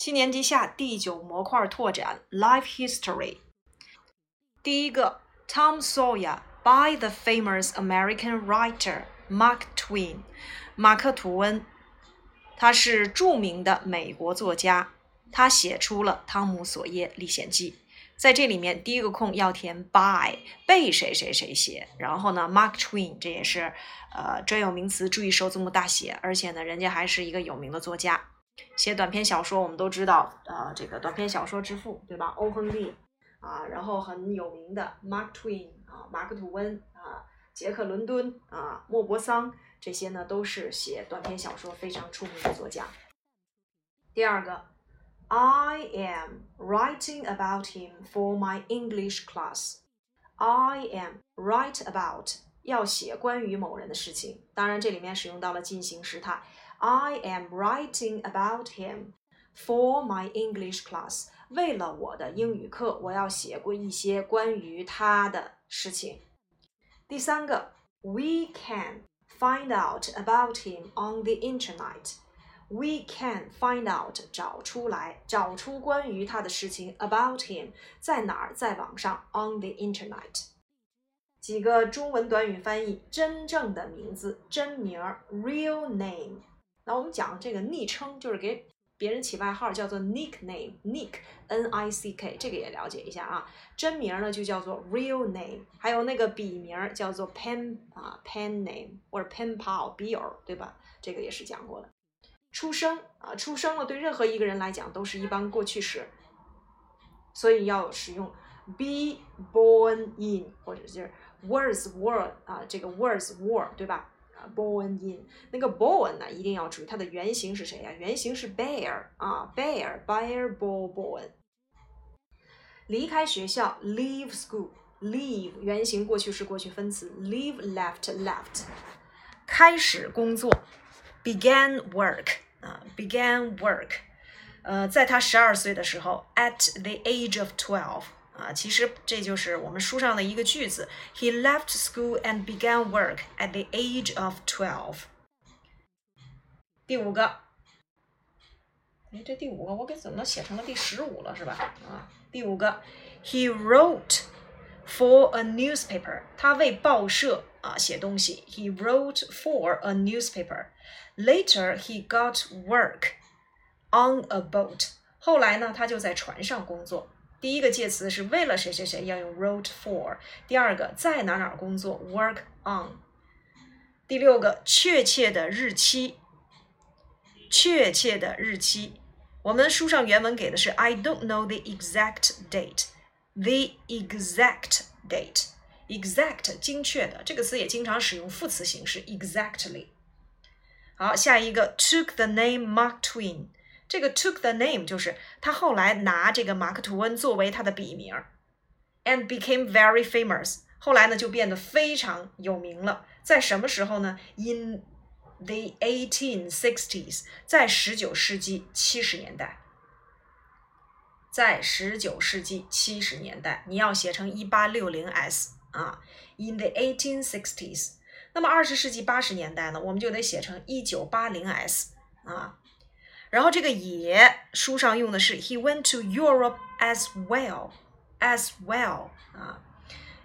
七年级下第九模块拓展 Life History。第一个 Tom Sawyer by the famous American writer Mark Twain，马克·吐温，他是著名的美国作家，他写出了《汤姆·索耶历险记》。在这里面，第一个空要填 by 被谁谁谁写，然后呢，Mark Twain 这也是呃专有名词，注意首字母大写，而且呢，人家还是一个有名的作家。写短篇小说，我们都知道，呃，这个短篇小说之父，对吧？欧亨利啊，然后很有名的 Mark Twain 啊，马克吐温啊，杰克伦敦啊，莫泊桑，这些呢都是写短篇小说非常出名的作家。第二个，I am writing about him for my English class. I am write about 要写关于某人的事情，当然这里面使用到了进行时态。I am writing about him for my English class。为了我的英语课，我要写过一些关于他的事情。第三个，We can find out about him on the internet。We can find out 找出来，找出关于他的事情 about him 在哪儿，在网上 on the internet。几个中文短语翻译：真正的名字，真名 real name。 那我们讲这个昵称，就是给别人起外号，叫做 nickname，nick，n i c k，这个也了解一下啊。真名呢就叫做 real name，还有那个笔名叫做 pen 啊 pen name 或者 pen pal 笔友，对吧？这个也是讲过的。出生啊，出生了，对任何一个人来讲都是一般过去时，所以要使用 be born in，或者是 was were 啊，这个 was were，对吧 ？Born in 那个 born 呢，一定要注意它的原型是谁呀？原型是 bear 啊，bear，bear born born。离开学校，leave school，leave 原型过去式过去分词，leave left left。开始工作，began work 啊，began work。呃，在他十二岁的时候，at the age of twelve。 啊，其实这就是我们书上的一个句子。He left school and began work at the age of twelve。第五个，哎，这第五个我给怎么写成了第十五了，是吧？啊，第五个，He wrote for a newspaper。他为报社啊写东西。He wrote for a newspaper. Later, he got work on a boat。后来呢，他就在船上工作。 第一个介词是为了谁谁谁要用 wrote for，第二个在哪哪工作 work on，第六个确切的日期，确切的日期，我们书上原文给的是 I don't know the exact date，the exact date，exact 精确的这个词也经常使用副词形式 exactly。好，下一个 took the name Mark Twain。这个 took the name 就是他后来拿这个马克吐温作为他的笔名，and became very famous。后来呢就变得非常有名了。在什么时候呢？In the 1860s，在十九世纪七十年代。在十九世纪七十年代，你要写成一八六零 s 啊。In the 1860s，那么二十世纪八十年代呢，我们就得写成一九八零 s 啊。然后这个也书上用的是 he went to Europe as well as well 啊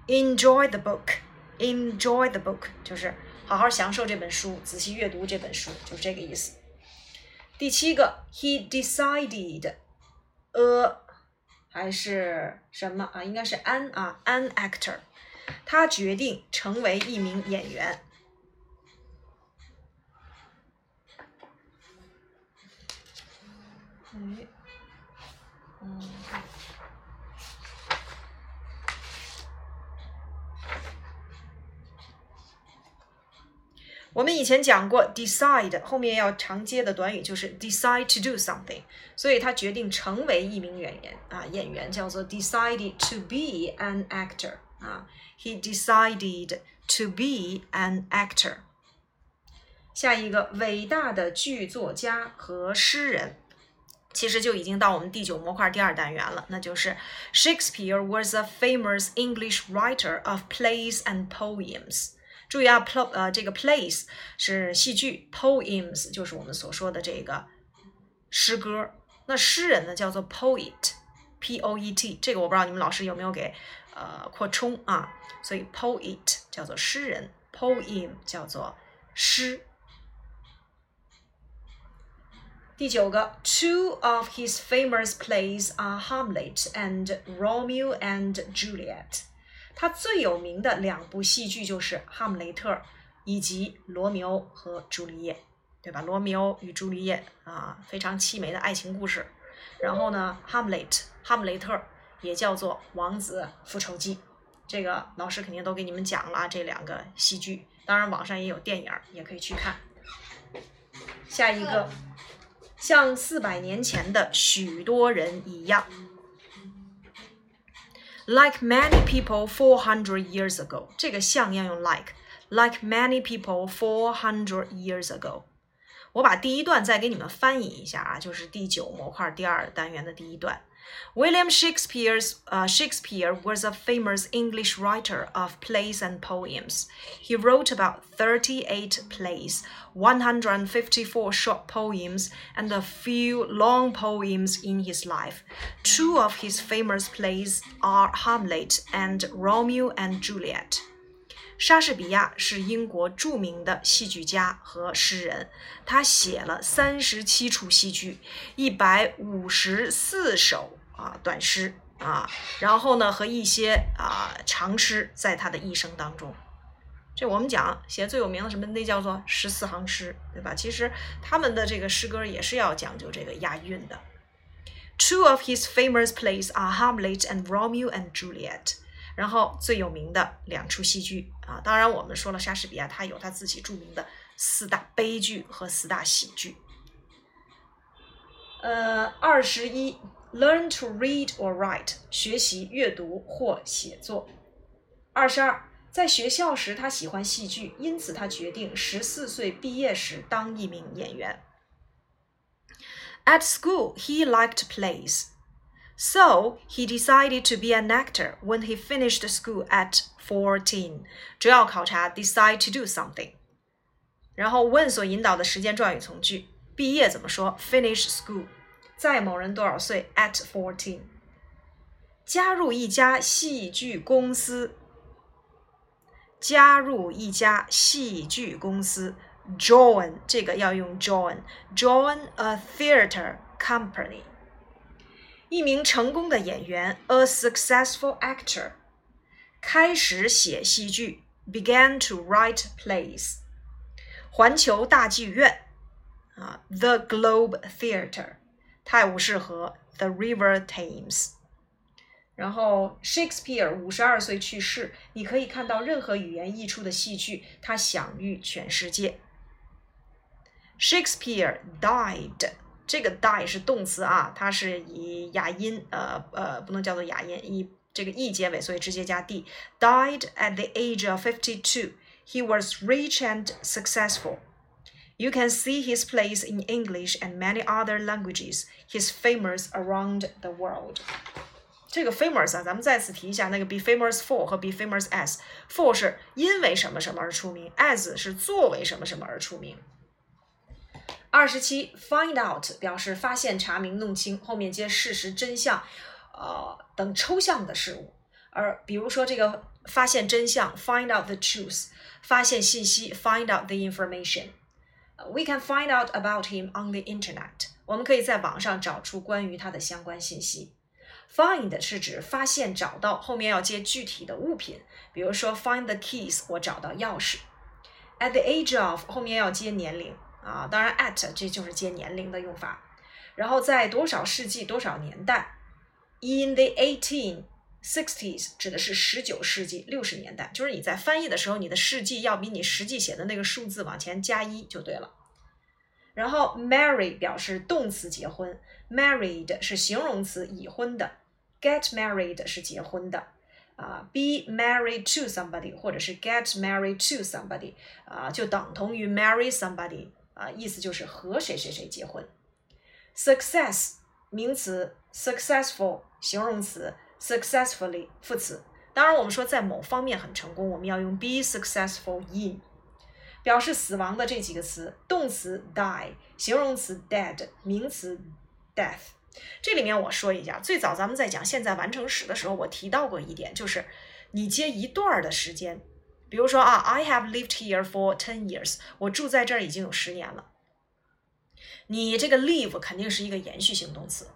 ，enjoy the book enjoy the book 就是好好享受这本书，仔细阅读这本书，就是这个意思。第七个 he decided a 还是什么啊？应该是 an 啊 an actor，他决定成为一名演员。哎，嗯，我们以前讲过，decide 后面要常接的短语就是 decide to do something，所以他决定成为一名演员啊，演员叫做 decided to be an actor 啊，he decided to be an actor。下一个，伟大的剧作家和诗人。其实就已经到我们第九模块第二单元了，那就是 Shakespeare was a famous English writer of plays and poems。注意啊，pl 呃这个 plays 是戏剧，poems 就是我们所说的这个诗歌那诗人呢叫做 poet，p o e t，这个我不知道你们老师有没有给呃扩充啊？所以 poet 叫做诗人，poem 叫做诗。第九个，Two of his famous plays are Hamlet and Romeo and Juliet。他最有名的两部戏剧就是《哈姆雷特》以及《罗密欧和朱丽叶》，对吧？罗密欧与朱丽叶啊，非常凄美的爱情故事。然后呢，《哈姆雷特》哈姆雷特也叫做《王子复仇记》，这个老师肯定都给你们讲了这两个戏剧。当然，网上也有电影，也可以去看。下一个。像四百年前的许多人一样，like many people four hundred years ago，这个像要用 like，like many people four hundred years ago。我把第一段再给你们翻译一下啊，就是第九模块第二单元的第一段。William Shakespeare's, uh, Shakespeare was a famous English writer of plays and poems. He wrote about 38 plays, 154 short poems, and a few long poems in his life. Two of his famous plays are Hamlet and Romeo and Juliet. 莎士比亚是英国著名的戏剧家和诗人，他写了三十七出戏剧，一百五十四首啊短诗啊，然后呢和一些啊长诗，在他的一生当中，这我们讲写最有名的什么，那叫做十四行诗，对吧？其实他们的这个诗歌也是要讲究这个押韵的。Two of his famous plays are Hamlet and Romeo and Juliet。然后最有名的两出戏剧啊，当然我们说了莎士比亚，他有他自己著名的四大悲剧和四大喜剧。呃，二十一，learn to read or write，学习阅读或写作。二十二，在学校时他喜欢戏剧，因此他决定十四岁毕业时当一名演员。At school, he liked plays. So he decided to be an actor when he finished school at fourteen。主要考察 decide to do something。然后问所引导的时间状语从句，毕业怎么说？Finish school。在某人多少岁？At fourteen。加入一家戏剧公司。加入一家戏剧公司，join 这个要用 join，join a theatre company。 一名成功的演员，a successful actor，开始写戏剧，began to write plays。环球大剧院啊，the Globe Theatre，泰晤士河，the River Thames。然后 Shakespeare 五十二岁去世，你可以看到任何语言译出的戏剧，他享誉全世界。Shakespeare died。 这个 die 是动词啊，它是以哑音，呃呃，不能叫做哑音，以这个 e 结尾，所以直接加 d。Died at the age of fifty-two. He was rich and successful. You can see his plays in English and many other languages. He's famous around the world. 这个 famous 啊，咱们再次提一下，那个 be famous for 和 be famous as。for 是因为什么什么而出名，as 是作为什么什么而出名。 二十七，find out 表示发现、查明、弄清，后面接事实、真相，呃等抽象的事物。而比如说这个发现真相，find out the truth，发现信息，find out the information。We can find out about him on the internet。我们可以在网上找出关于他的相关信息。Find 是指发现、找到，后面要接具体的物品，比如说 find the keys，我找到钥匙。At the age of 后面要接年龄。 啊，当然，at 这就是接年龄的用法。然后在多少世纪多少年代？In the eighteen sixties 指的是十九世纪六十年代，就是你在翻译的时候，你的世纪要比你实际写的那个数字往前加一就对了。然后 marry 表示动词结婚，married 是形容词已婚的，get married 是结婚的。啊，be married to somebody 或者是 get married to somebody 啊，就等同于 marry somebody。啊，意思就是和谁谁谁结婚。Success 名词，successful 形容词，successfully 副词。当然，我们说在某方面很成功，我们要用 be successful in。表示死亡的这几个词，动词 die，形容词 dead，名词 death。这里面我说一下，最早咱们在讲现在完成时的时候，我提到过一点，就是你接一段儿的时间，比如说啊，I have lived here for ten years，我住在这儿已经有十年了。你这个 live 肯定是一个延续性动词，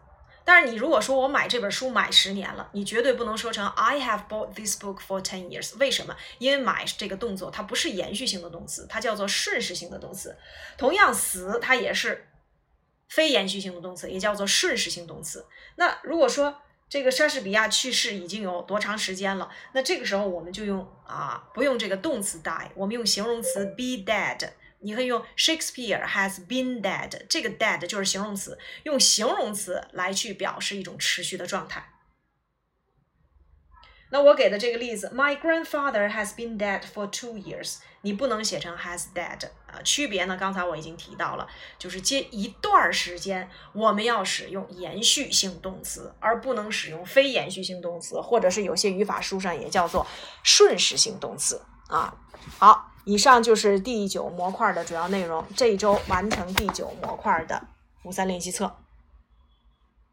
但是你如果说我买这本书买十年了，你绝对不能说成 I have bought this book for ten years。为什么？因为买这个动作它不是延续性的动词，它叫做顺时性的动词。同样，死它也是非延续性的动词，也叫做顺时性动词。那如果说这个莎士比亚去世已经有多长时间了？那这个时候我们就用啊，不用这个动词 die，我们用形容词 be dead。你可以用 Shakespeare has been dead，这个 dead 就是形容词，用形容词来去表示一种持续的状态。那我给的这个例子，My grandfather has been dead for two years，你不能写成 has dead 啊。区别呢？刚才我已经提到了，就是接一段时间，我们要使用延续性动词，而不能使用非延续性动词，或者是有些语法书上也叫做顺时性动词啊。好。以上就是第九模块的主要内容。这一周完成第九模块的五三练习册。